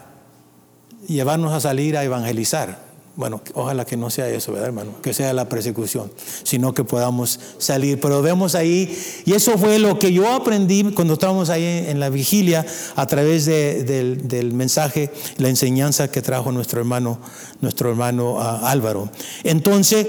llevarnos a salir a evangelizar. Bueno, ojalá que no sea eso, ¿verdad, hermano? Que sea la persecución, sino que podamos salir. Pero vemos ahí, y eso fue lo que yo aprendí cuando estábamos ahí en la vigilia a través del, mensaje, la enseñanza que trajo nuestro hermano, nuestro hermano ah, Álvaro. Entonces,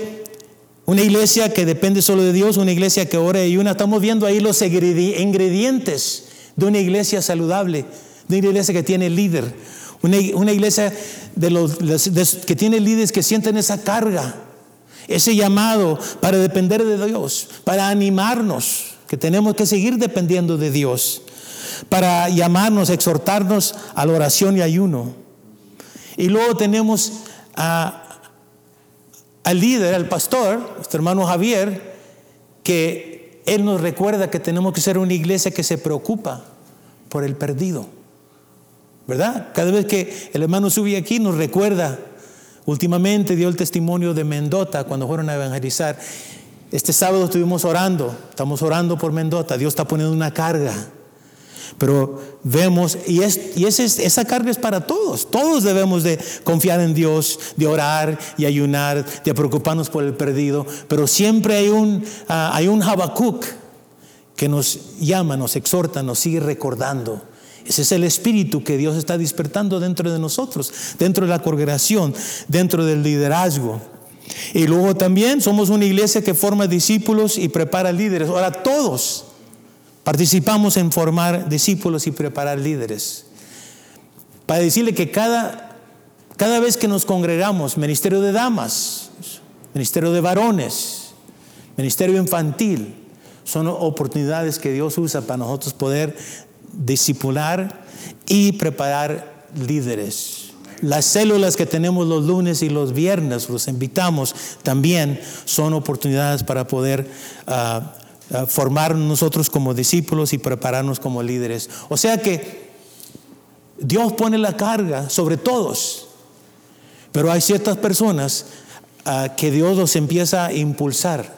una iglesia que depende solo de Dios, una iglesia que ora y una, estamos viendo ahí los ingredientes de una iglesia saludable, de una iglesia que tiene líder, una, iglesia de los, que tiene líderes que sienten esa carga, ese llamado para depender de Dios, para animarnos, que tenemos que seguir dependiendo de Dios, para llamarnos, exhortarnos a la oración y ayuno. Y luego tenemos al líder, al pastor, nuestro hermano Javier, que él nos recuerda que tenemos que ser una iglesia que se preocupa por el perdido. ¿Verdad? Cada vez que el hermano sube aquí nos recuerda, últimamente dio el testimonio de Mendota cuando fueron a evangelizar. Este sábado estuvimos orando, estamos orando por Mendota, Dios está poniendo una carga. Pero vemos, y, es, y esa carga es para todos, todos debemos de confiar en Dios, de orar y ayunar, de preocuparnos por el perdido, pero siempre hay un, uh, hay un Habacuc que nos llama, nos exhorta, nos sigue recordando ese es el espíritu que Dios está despertando dentro de nosotros, dentro de la congregación, dentro del liderazgo. Y luego también somos una iglesia que forma discípulos y prepara líderes. Ahora todos participamos en formar discípulos y preparar líderes. Para decirle que cada, cada vez que nos congregamos, ministerio de damas, ministerio de varones, ministerio infantil, son oportunidades que Dios usa para nosotros poder discipular y preparar líderes. Las células que tenemos los lunes y los viernes, los invitamos, también son oportunidades para poder ah, ah, formar nosotros como discípulos y prepararnos como líderes. O sea que Dios pone la carga sobre todos, pero hay ciertas personas ah, que Dios los empieza a impulsar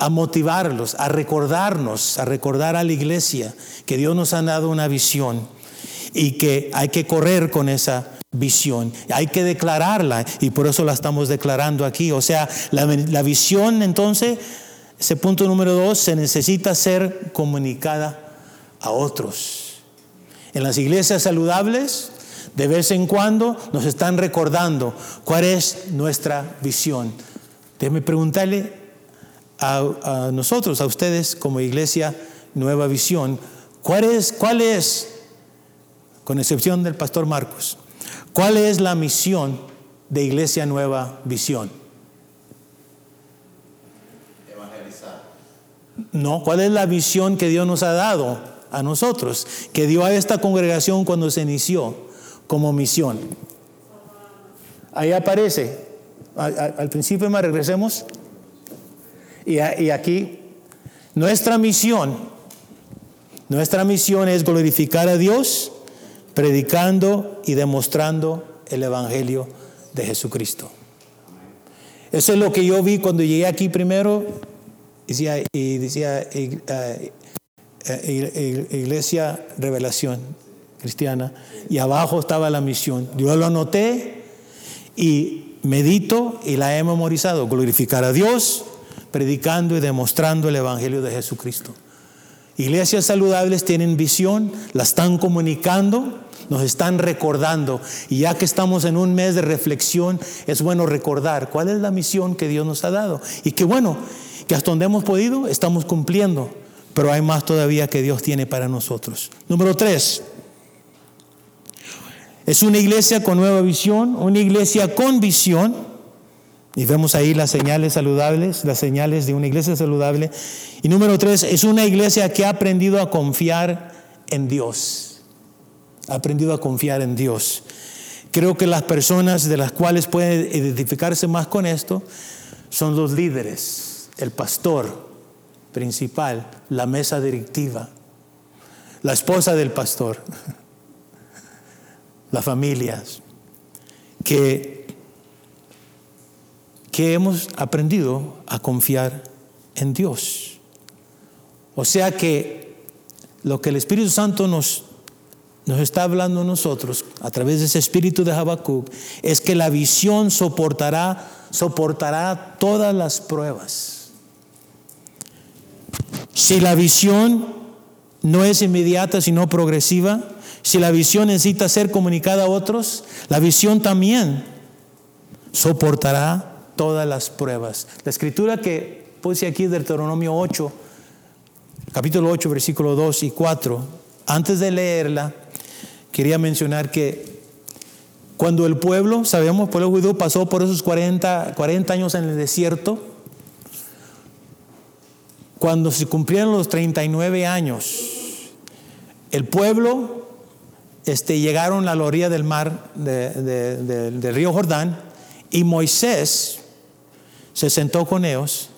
a motivarlos, a recordarnos, a recordar a la iglesia que Dios nos ha dado una visión y que hay que correr con esa visión, hay que declararla y por eso la estamos declarando aquí. O sea, la, visión entonces, ese punto número dos, se necesita ser comunicada a otros. En las iglesias saludables, de vez en cuando nos están recordando cuál es nuestra visión. Déjeme preguntarle, a, nosotros, a ustedes como iglesia Nueva Visión, ¿cuál es, ¿cuál es, con excepción del pastor Marcos, cuál es la misión de Iglesia Nueva Visión? Evangelizar. No, ¿cuál es la visión que Dios nos ha dado a nosotros, que dio a esta congregación cuando se inició como misión? Ahí aparece, al, principio más regresemos. Y, aquí, nuestra misión, nuestra misión es glorificar a Dios predicando y demostrando el Evangelio de Jesucristo. Eso es lo que yo vi cuando llegué aquí primero decía, y decía eh, eh, Iglesia Revelación Cristiana y abajo estaba la misión. Yo lo anoté y medito y la he memorizado, glorificar a Dios, predicando y demostrando el Evangelio de Jesucristo. Iglesias saludables tienen visión, la están comunicando, nos están recordando. Y ya que estamos en un mes de reflexión, es bueno recordar cuál es la misión que Dios nos ha dado. Y que bueno, que hasta donde hemos podido, estamos cumpliendo. Pero hay más todavía que Dios tiene para nosotros. Número tres. Es una iglesia con nueva visión, una iglesia con visión. Y vemos ahí las señales saludables, las señales de una iglesia saludable. Y número tres, es una iglesia que ha aprendido a confiar en Dios. Ha aprendido a confiar en Dios. Creo que las personas de las cuales pueden identificarse más con esto son los líderes, el pastor principal, la mesa directiva, la esposa del pastor, las familias, que, hemos aprendido a confiar en Dios. O sea que lo que el Espíritu Santo nos, nos está hablando a nosotros a través de ese espíritu de Habacuc es que la visión soportará, soportará todas las pruebas. Si la visión no es inmediata sino progresiva, si la visión necesita ser comunicada a otros, la visión también soportará todas las pruebas. La escritura que puse aquí de Deuteronomio 8, capítulo 8, versículo 2 y 4, antes de leerla, quería mencionar que cuando el pueblo, sabemos, el pueblo judío pasó por esos 40, 40 años en el desierto, cuando se cumplieron los 39 años, el pueblo este, llegaron a la orilla del mar del río Jordán y Moisés se sentó con ellos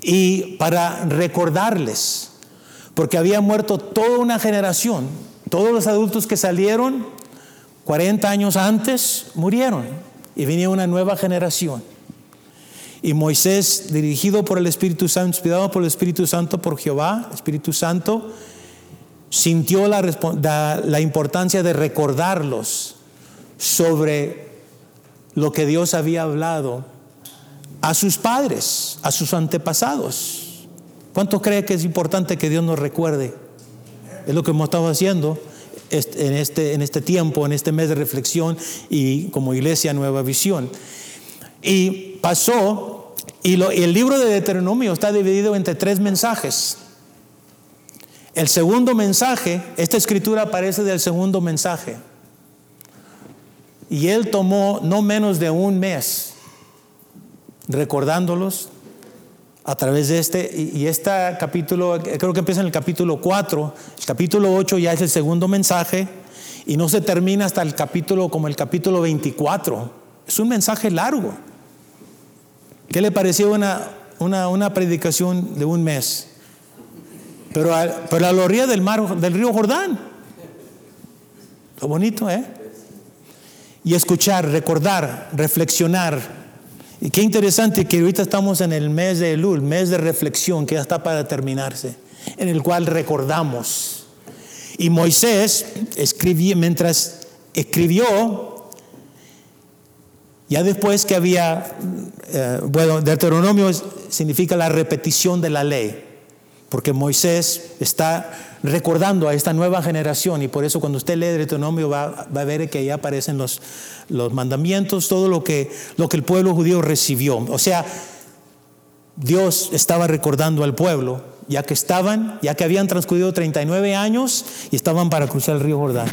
y para recordarles, porque había muerto toda una generación, todos los adultos que salieron 40 años antes murieron y venía una nueva generación. Y Moisés, dirigido por el Espíritu Santo, inspirado por el Espíritu Santo, por Jehová, Espíritu Santo, sintió la, la, importancia de recordarlos sobre lo que Dios había hablado a sus padres, a sus antepasados. ¿Cuánto cree que es importante que Dios nos recuerde? Es lo que hemos estado haciendo en este, en este tiempo, en este mes de reflexión y como iglesia Nueva Visión. Y pasó y, el libro de Deuteronomio está dividido entre tres mensajes. El segundo mensaje, esta escritura aparece del segundo mensaje. Y él tomó no menos de un mes recordándolos a través de este. Y, este capítulo, creo que empieza en el capítulo 4. El capítulo 8 ya es el segundo mensaje. Y no se termina hasta el capítulo como el capítulo 24. Es un mensaje largo. ¿Qué le pareció una, una, predicación de un mes? Pero a, pero la orilla del mar, del río Jordán. Lo bonito, ¿eh? Y escuchar, recordar, reflexionar. Y qué interesante que ahorita estamos en el mes de Elul, mes de reflexión que ya está para terminarse, en el cual recordamos. Y Moisés escribió, mientras escribió, ya después que había, eh, bueno, Deuteronomio significa la repetición de la ley, porque Moisés está recordando a esta nueva generación y por eso cuando usted lee Deuteronomio va, va a ver que ahí aparecen los, los mandamientos, todo lo que, lo que el pueblo judío recibió. O sea, Dios estaba recordando al pueblo, ya que estaban, ya que habían transcurrido 39 años y estaban para cruzar el río Jordán.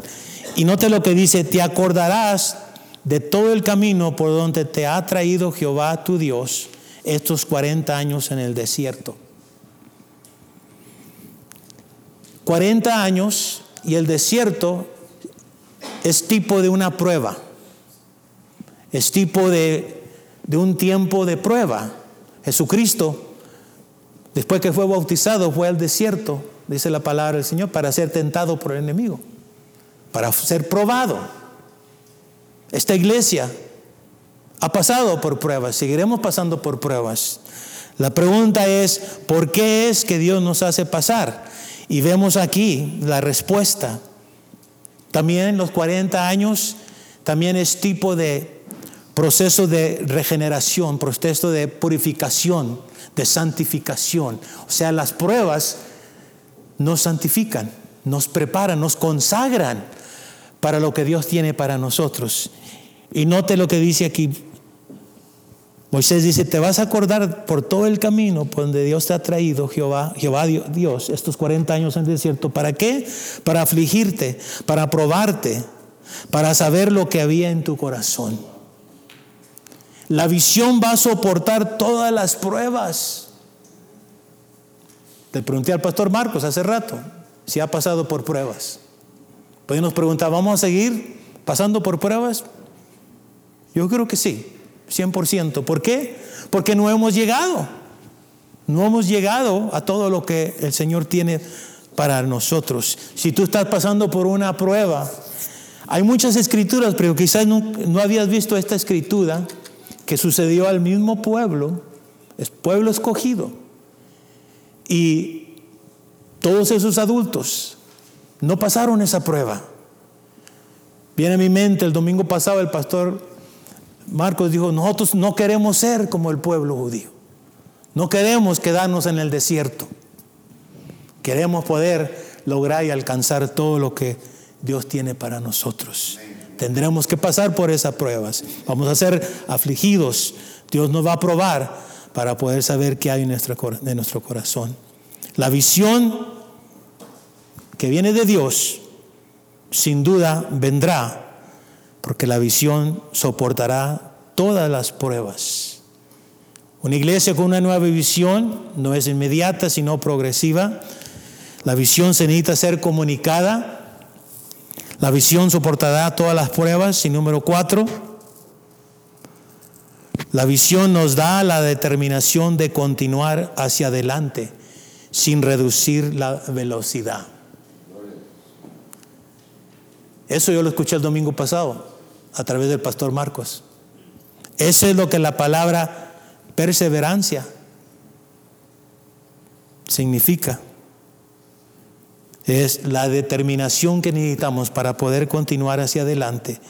Y note lo que dice, te acordarás de todo el camino por donde te ha traído Jehová tu Dios estos 40 años en el desierto. 40 años y el desierto es tipo de una prueba, es tipo de, de un tiempo de prueba. Jesucristo, después que fue bautizado, fue al desierto, dice la palabra del Señor, para ser tentado por el enemigo, para ser probado. Esta iglesia ha pasado por pruebas, seguiremos pasando por pruebas. La pregunta es, ¿por qué es que Dios nos hace pasar? Y vemos aquí la respuesta. También los 40 años, también es tipo de proceso de regeneración, proceso de purificación, de santificación. O sea, las pruebas nos santifican, nos preparan, nos consagran para lo que Dios tiene para nosotros. Y note lo que dice aquí. Moisés dice, te vas a acordar por todo el camino por donde Dios te ha traído, Jehová, Jehová Dios, estos 40 años en el desierto. ¿Para qué? Para afligirte, para probarte, para saber lo que había en tu corazón. La visión va a soportar todas las pruebas. Le pregunté al pastor Marcos hace rato si ha pasado por pruebas. Pues nos pregunta, ¿vamos a seguir pasando por pruebas? Yo creo que sí, 100%. ¿Por qué? Porque no hemos llegado. No hemos llegado a todo lo que el Señor tiene para nosotros. Si tú estás pasando por una prueba, hay muchas escrituras, pero quizás no, no habías visto esta escritura que sucedió al mismo pueblo, es pueblo escogido. Y todos esos adultos no pasaron esa prueba. Viene a mi mente el domingo pasado el pastor Marcos dijo, nosotros no queremos ser como el pueblo judío. No queremos quedarnos en el desierto. Queremos poder lograr y alcanzar todo lo que Dios tiene para nosotros. Tendremos que pasar por esas pruebas. Vamos a ser afligidos. Dios nos va a probar para poder saber qué hay en nuestro, corazón. La visión que viene de Dios, sin duda, vendrá porque la visión soportará todas las pruebas. Una iglesia con una nueva visión no es inmediata, sino progresiva. La visión se necesita ser comunicada. La visión soportará todas las pruebas. Y número cuatro, la visión nos da la determinación de continuar hacia adelante sin reducir la velocidad. Eso yo lo escuché el domingo pasado a través del pastor Marcos. Eso es lo que la palabra perseverancia significa. Es la determinación que necesitamos para poder continuar hacia adelante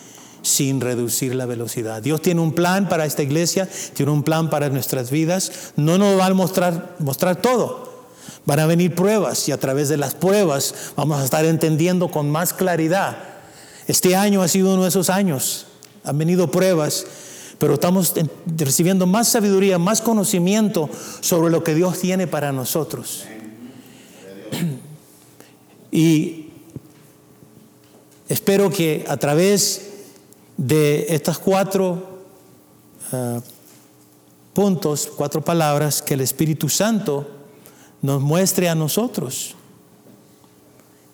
sin reducir la velocidad. Dios tiene un plan para esta iglesia, tiene un plan para nuestras vidas. No nos va a mostrar, mostrar todo. Van a venir pruebas y a través de las pruebas vamos a estar entendiendo con más claridad este año ha sido uno de esos años. Han venido pruebas, pero estamos recibiendo más sabiduría, más conocimiento sobre lo que Dios tiene para nosotros. Y espero que a través de estas cuatro ah, puntos, cuatro palabras, que el Espíritu Santo nos muestre a nosotros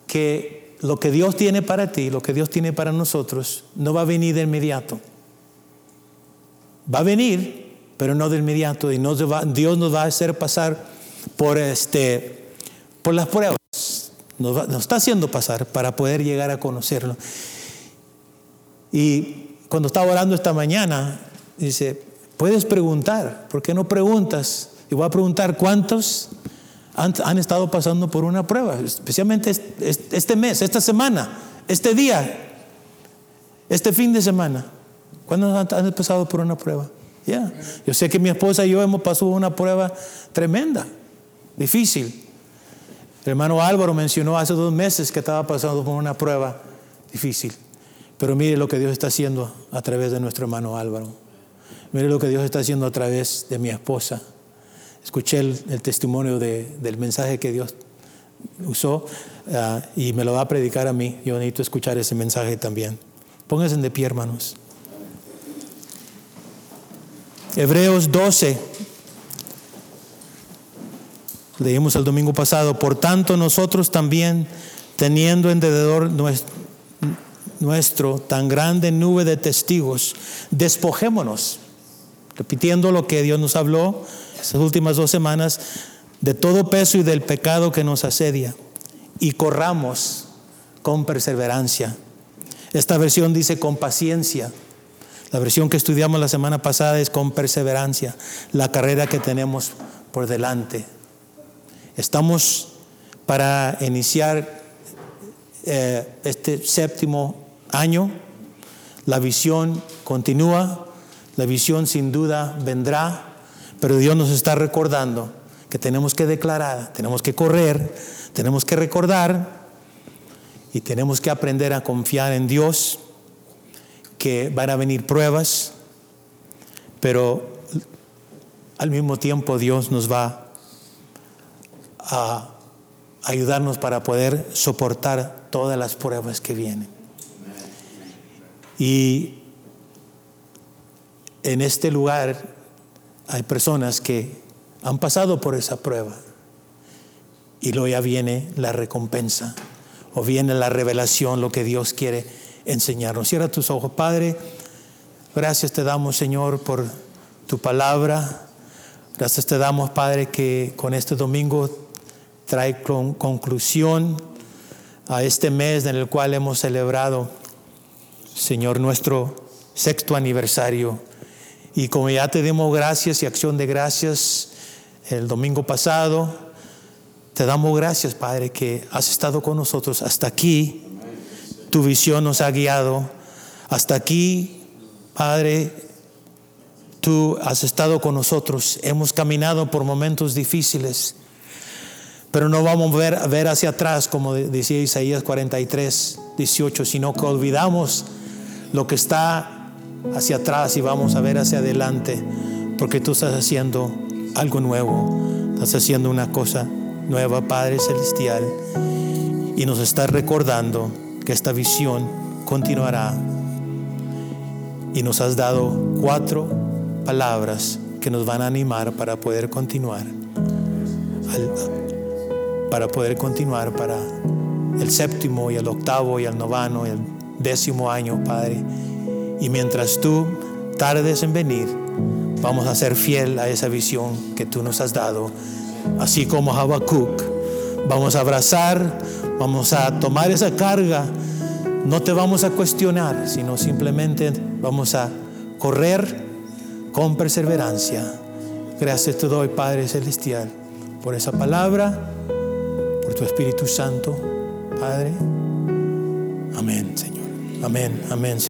que lo que Dios tiene para ti, lo que Dios tiene para nosotros, no va a venir de inmediato. Va a venir, pero no de inmediato. Y Dios nos va a hacer pasar por, este, por las pruebas. Nos, nos está haciendo pasar para poder llegar a conocerlo. Y cuando estaba orando esta mañana, dice, puedes preguntar, ¿por qué no preguntas? Y voy a preguntar cuántos han, estado pasando por una prueba, especialmente este, mes, esta semana, este día, este fin de semana. ¿Cuándo han, pasado por una prueba? Ya. Yo sé que mi esposa y yo hemos pasado una prueba tremenda, difícil. El hermano Álvaro mencionó hace dos meses que estaba pasando por una prueba difícil. Pero mire lo que Dios está haciendo a través de nuestro hermano Álvaro. Mire lo que Dios está haciendo a través de mi esposa escuché el, testimonio del mensaje que Dios usó ah, y me lo va a predicar a mí. Yo necesito escuchar ese mensaje también. Pónganse de pie, hermanos. Hebreos 12. Leímos el domingo pasado. Por tanto, nosotros también, teniendo en derredor nuestro, nuestro tan grande nube de testigos, despojémonos, repitiendo lo que Dios nos habló estas últimas dos semanas, de todo peso y del pecado que nos asedia, y corramos con perseverancia. Esta versión dice con paciencia. La versión que estudiamos la semana pasada es con perseverancia, la carrera que tenemos por delante. Estamos para iniciar eh, este séptimo año. La visión continúa, la visión sin duda vendrá pero Dios nos está recordando que tenemos que declarar, tenemos que correr, tenemos que recordar y tenemos que aprender a confiar en Dios, que van a venir pruebas, pero al mismo tiempo Dios nos va a ayudarnos para poder soportar todas las pruebas que vienen. Y en este lugar hay personas que han pasado por esa prueba y luego ya viene la recompensa o viene la revelación, lo que Dios quiere enseñarnos. Cierra tus ojos, Padre. Gracias te damos, Señor, por tu palabra. Gracias te damos, Padre, que con este domingo trae conclusión a este mes en el cual hemos celebrado, Señor, nuestro sexto aniversario. Y como ya te dimos gracias y acción de gracias el domingo pasado, te damos gracias, Padre, que has estado con nosotros hasta aquí. Tu visión nos ha guiado. Hasta aquí, Padre, tú has estado con nosotros. Hemos caminado por momentos difíciles, pero no vamos a ver, a ver hacia atrás, como decía Isaías 43, 18, sino que olvidamos lo que está hacia atrás y vamos a ver hacia adelante, porque tú estás haciendo algo nuevo, estás haciendo una cosa nueva, Padre Celestial, y nos estás recordando que esta visión continuará. Y nos has dado cuatro palabras que nos van a animar para poder continuar, para poder continuar para el séptimo y el octavo y el noveno y el décimo año, Padre y mientras tú tardes en venir, vamos a ser fiel a esa visión que tú nos has dado. Así como Habacuc, vamos a abrazar, vamos a tomar esa carga. No te vamos a cuestionar, sino simplemente vamos a correr con perseverancia. Gracias te doy, Padre Celestial, por esa palabra, por tu Espíritu Santo, Padre. Amén, Señor. Amén, amén.